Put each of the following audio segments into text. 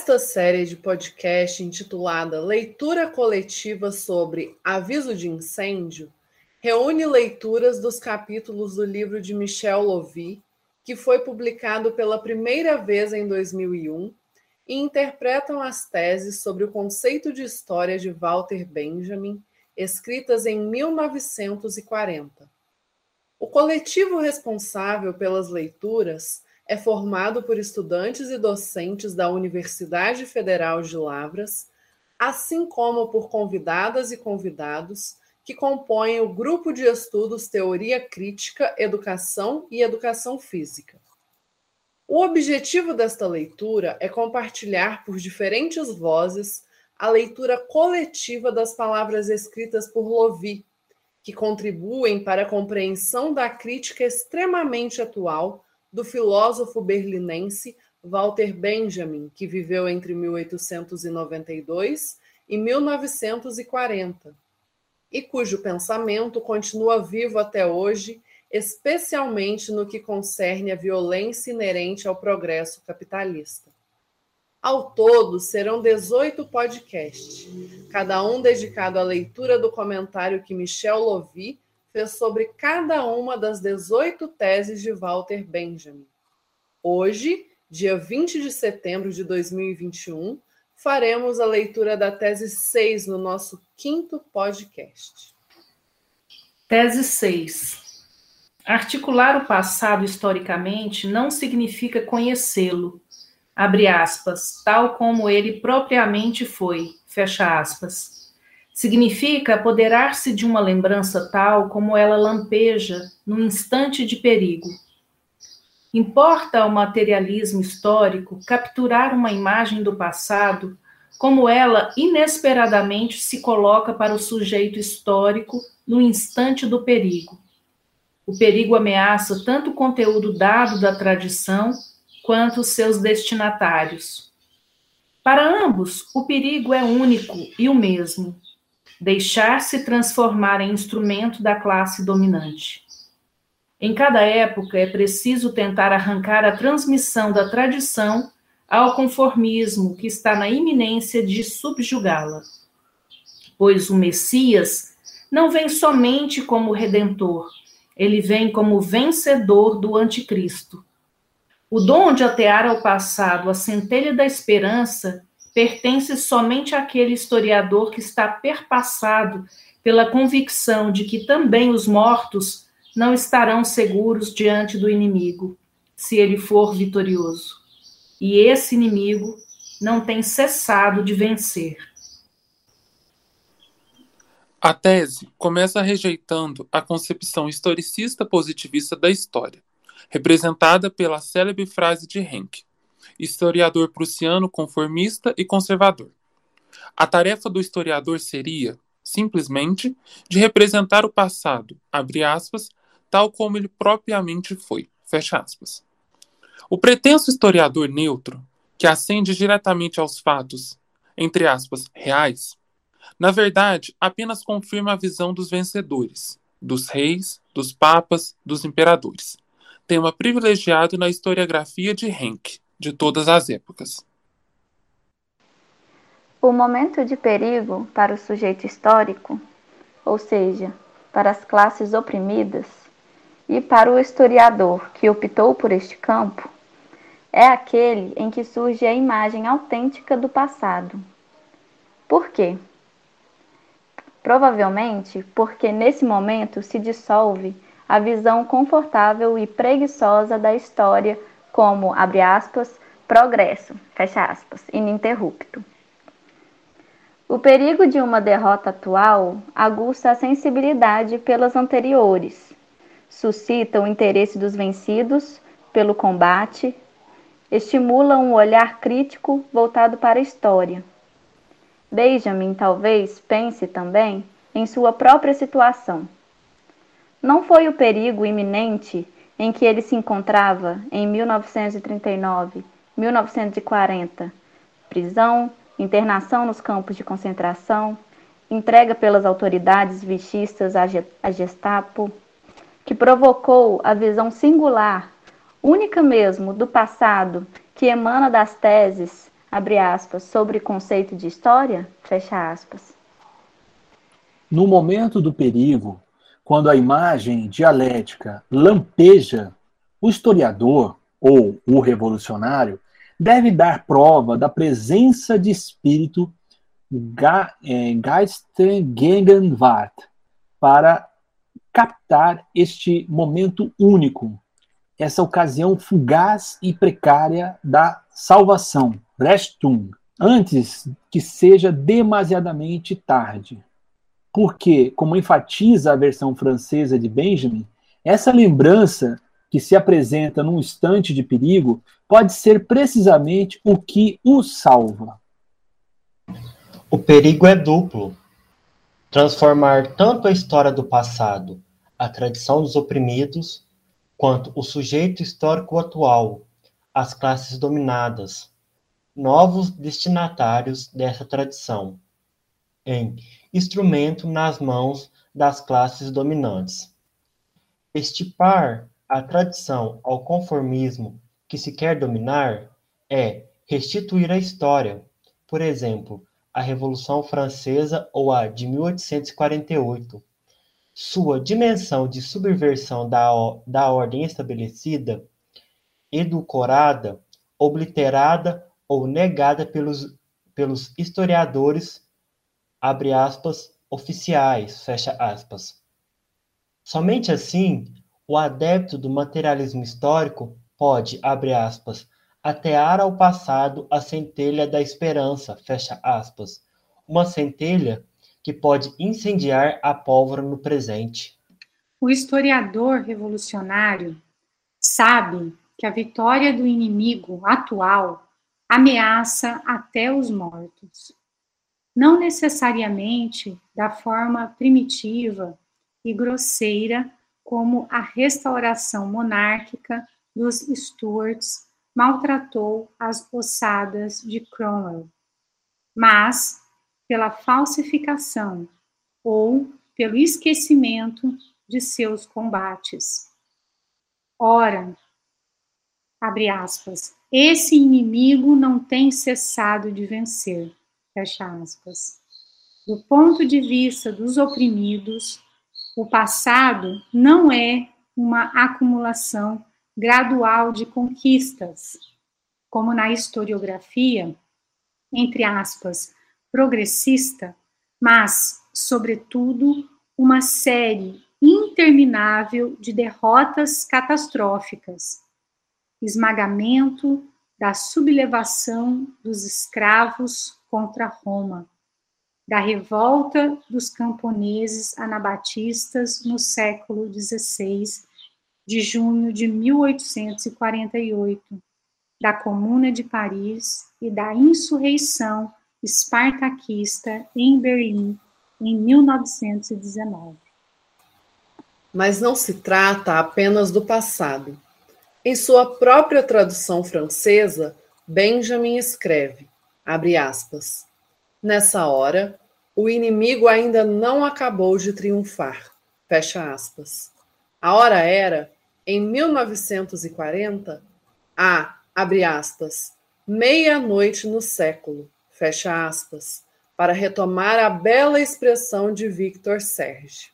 Esta série de podcast intitulada Leitura Coletiva sobre Aviso de Incêndio reúne leituras dos capítulos do livro de Michel Lovy, que foi publicado pela primeira vez em 2001, e interpretam as teses sobre o conceito de história de Walter Benjamin, escritas em 1940. O coletivo responsável pelas leituras é formado por estudantes e docentes da Universidade Federal de Lavras, assim como por convidadas e convidados que compõem o grupo de estudos Teoria Crítica, Educação e Educação Física. O objetivo desta leitura é compartilhar por diferentes vozes a leitura coletiva das palavras escritas por Lovi, que contribuem para a compreensão da crítica extremamente atual do filósofo berlinense Walter Benjamin, que viveu entre 1892 e 1940, e cujo pensamento continua vivo até hoje, especialmente no que concerne à violência inerente ao progresso capitalista. Ao todo, serão 18 podcasts, cada um dedicado à leitura do comentário que Michel Lovy fez sobre cada uma das 18 teses de Walter Benjamin. Hoje, dia 20 de setembro de 2021, faremos a leitura da tese 6 no nosso quinto podcast. Tese 6. Articular o passado historicamente não significa conhecê-lo, abre aspas, tal como ele propriamente foi, fecha aspas Significa apoderar-se de uma lembrança tal como ela lampeja no instante de perigo. Importa ao materialismo histórico capturar uma imagem do passado como ela inesperadamente se coloca para o sujeito histórico no instante do perigo. O perigo ameaça tanto o conteúdo dado da tradição quanto os seus destinatários. Para ambos, o perigo é único e o mesmo deixar-se transformar em instrumento da classe dominante. Em cada época é preciso tentar arrancar a transmissão da tradição ao conformismo que está na iminência de subjugá-la. Pois o Messias não vem somente como redentor, ele vem como vencedor do anticristo. O dom de atear ao passado a centelha da esperança pertence somente àquele historiador que está perpassado pela convicção de que também os mortos não estarão seguros diante do inimigo, se ele for vitorioso. E esse inimigo não tem cessado de vencer. A tese começa rejeitando a concepção historicista positivista da história, representada pela célebre frase de Henke: historiador prussiano conformista e conservador. A tarefa do historiador seria, simplesmente, de representar o passado, aspas, tal como ele propriamente foi, O pretenso historiador neutro, que ascende diretamente aos fatos, entre aspas, reais, na verdade, apenas confirma a visão dos vencedores, dos reis, dos papas, dos imperadores. Tema privilegiado na historiografia de Henke, de todas as épocas. O momento de perigo para o sujeito histórico, ou seja, para as classes oprimidas, e para o historiador que optou por este campo, é aquele em que surge a imagem autêntica do passado. Por quê? Provavelmente porque nesse momento se dissolve a visão confortável e preguiçosa da história como, abre aspas, progresso, fecha aspas, ininterrupto. O perigo de uma derrota atual aguça a sensibilidade pelas anteriores, suscita o interesse dos vencidos pelo combate, estimula um olhar crítico voltado para a história. Benjamin talvez pense também em sua própria situação. Não foi o perigo iminente em que ele se encontrava em 1939, 1940, prisão, internação nos campos de concentração, entrega pelas autoridades vichistas à Gestapo, que provocou a visão singular, única mesmo, do passado que emana das teses abre aspas, sobre conceito de história, fecha aspas. No momento do perigo, quando a imagem dialética lampeja, o historiador ou o revolucionário deve dar prova da presença de espírito é, Geistgegenwart para captar este momento único, essa ocasião fugaz e precária da salvação, Restung, antes que seja demasiadamente tarde porque, como enfatiza a versão francesa de Benjamin, essa lembrança que se apresenta num instante de perigo pode ser precisamente o que o salva. O perigo é duplo. Transformar tanto a história do passado, a tradição dos oprimidos, quanto o sujeito histórico atual, as classes dominadas, novos destinatários dessa tradição, em instrumento nas mãos das classes dominantes. Estipar a tradição ao conformismo que se quer dominar é restituir a história, por exemplo, a Revolução Francesa ou a de 1848. Sua dimensão de subversão da, da ordem estabelecida, edulcorada, obliterada ou negada pelos, pelos historiadores abre aspas, oficiais, fecha aspas. Somente assim, o adepto do materialismo histórico pode, abre aspas, atear ao passado a centelha da esperança, fecha aspas, uma centelha que pode incendiar a pólvora no presente. O historiador revolucionário sabe que a vitória do inimigo atual ameaça até os mortos não necessariamente da forma primitiva e grosseira como a restauração monárquica dos Stuarts maltratou as ossadas de Cromwell, mas pela falsificação ou pelo esquecimento de seus combates. Ora, abre aspas, esse inimigo não tem cessado de vencer fecha aspas. Do ponto de vista dos oprimidos, o passado não é uma acumulação gradual de conquistas, como na historiografia, entre aspas, progressista, mas, sobretudo, uma série interminável de derrotas catastróficas, esmagamento da sublevação dos escravos contra Roma, da revolta dos camponeses anabatistas no século XVI, de junho de 1848, da Comuna de Paris e da insurreição espartaquista em Berlim em 1919. Mas não se trata apenas do passado. Em sua própria tradução francesa, Benjamin escreve: Abre aspas. Nessa hora, o inimigo ainda não acabou de triunfar. Fecha aspas. A hora era, em 1940, a, abre aspas, meia-noite no século, fecha aspas, para retomar a bela expressão de Victor Serge.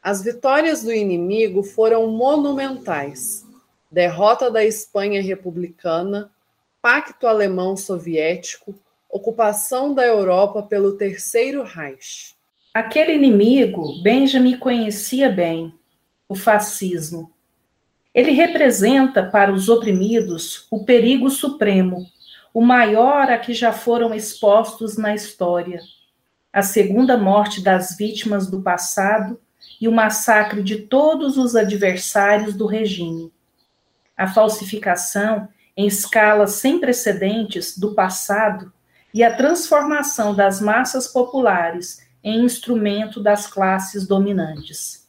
As vitórias do inimigo foram monumentais. Derrota da Espanha republicana, Pacto Alemão-Soviético, ocupação da Europa pelo Terceiro Reich. Aquele inimigo Benjamin conhecia bem, o fascismo. Ele representa para os oprimidos o perigo supremo, o maior a que já foram expostos na história. A segunda morte das vítimas do passado e o massacre de todos os adversários do regime. A falsificação em escala sem precedentes do passado e a transformação das massas populares em instrumento das classes dominantes.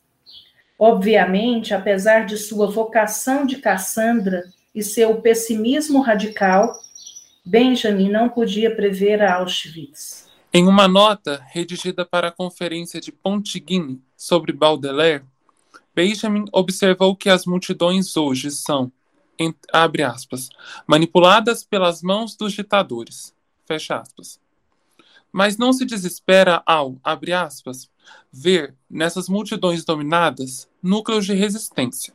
Obviamente, apesar de sua vocação de Cassandra e seu pessimismo radical, Benjamin não podia prever a Auschwitz. Em uma nota redigida para a Conferência de Pontigny sobre Baudelaire, Benjamin observou que as multidões hoje são, abre aspas, manipuladas pelas mãos dos ditadores fecha aspas. Mas não se desespera ao, abre aspas, ver nessas multidões dominadas núcleos de resistência,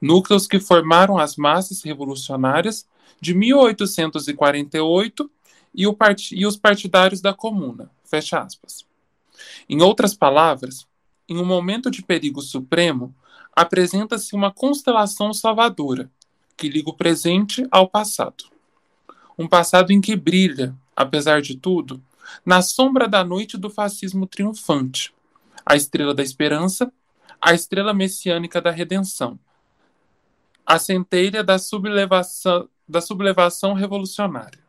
núcleos que formaram as massas revolucionárias de 1848 e, part... e os partidários da Comuna, fecha aspas. Em outras palavras, em um momento de perigo supremo, apresenta-se uma constelação salvadora, que liga o presente ao passado. Um passado em que brilha, apesar de tudo, na sombra da noite do fascismo triunfante, a estrela da esperança, a estrela messiânica da redenção, a centelha da sublevação, da sublevação revolucionária.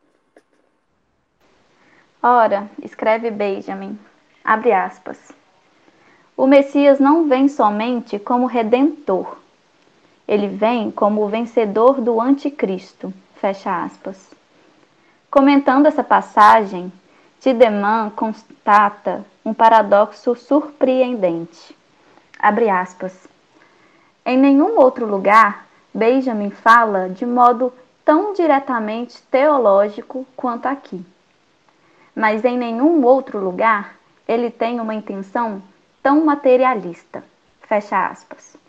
Ora, escreve Benjamin, abre aspas. O Messias não vem somente como redentor, ele vem como o vencedor do anticristo, fecha aspas. Comentando essa passagem, Tiedemann constata um paradoxo surpreendente. Abre aspas. Em nenhum outro lugar, Benjamin fala de modo tão diretamente teológico quanto aqui. Mas em nenhum outro lugar ele tem uma intenção tão materialista. Fecha aspas.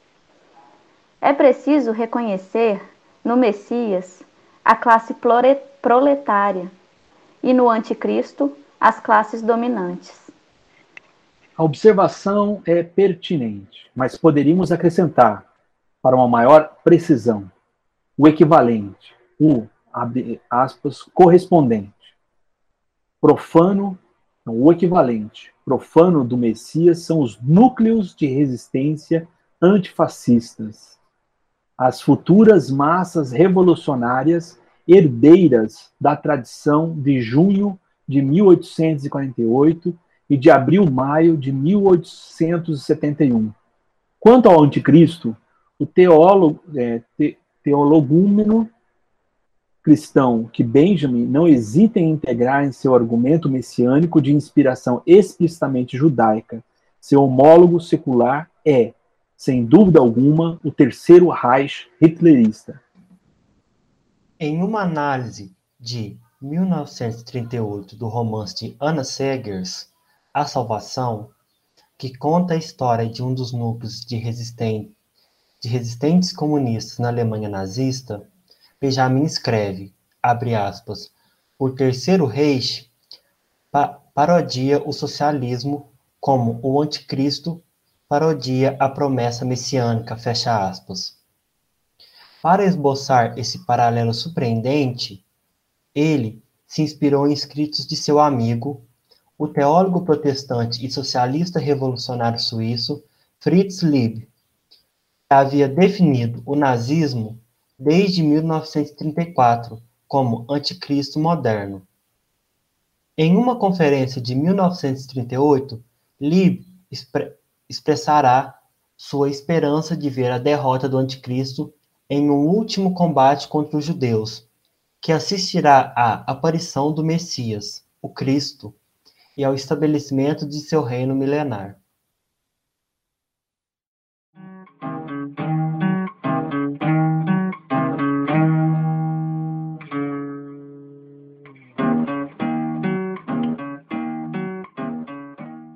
É preciso reconhecer no Messias a classe proletária e no Anticristo as classes dominantes. A observação é pertinente, mas poderíamos acrescentar, para uma maior precisão, o equivalente, o, aspas, correspondente. Profano, o equivalente, profano do Messias são os núcleos de resistência antifascistas. As futuras massas revolucionárias herdeiras da tradição de junho de 1848 e de abril-maio de 1871. Quanto ao anticristo, o teólogo, é, te, teologúmeno cristão que Benjamin não hesita em integrar em seu argumento messiânico de inspiração explicitamente judaica, seu homólogo secular é, sem dúvida alguma, o terceiro Reich hitlerista. Em uma análise de 1938 do romance de Anna Segers, A Salvação, que conta a história de um dos núcleos de, resisten de resistentes comunistas na Alemanha nazista, Benjamin escreve, abre aspas, o Terceiro Reich pa parodia o socialismo como o anticristo parodia a promessa messiânica, fecha aspas. Para esboçar esse paralelo surpreendente, ele se inspirou em escritos de seu amigo, o teólogo protestante e socialista revolucionário suíço Fritz Lieb, que havia definido o nazismo desde 1934 como anticristo moderno. Em uma conferência de 1938, Lieb expressará sua esperança de ver a derrota do anticristo em um último combate contra os judeus, que assistirá à aparição do Messias, o Cristo, e ao estabelecimento de seu reino milenar.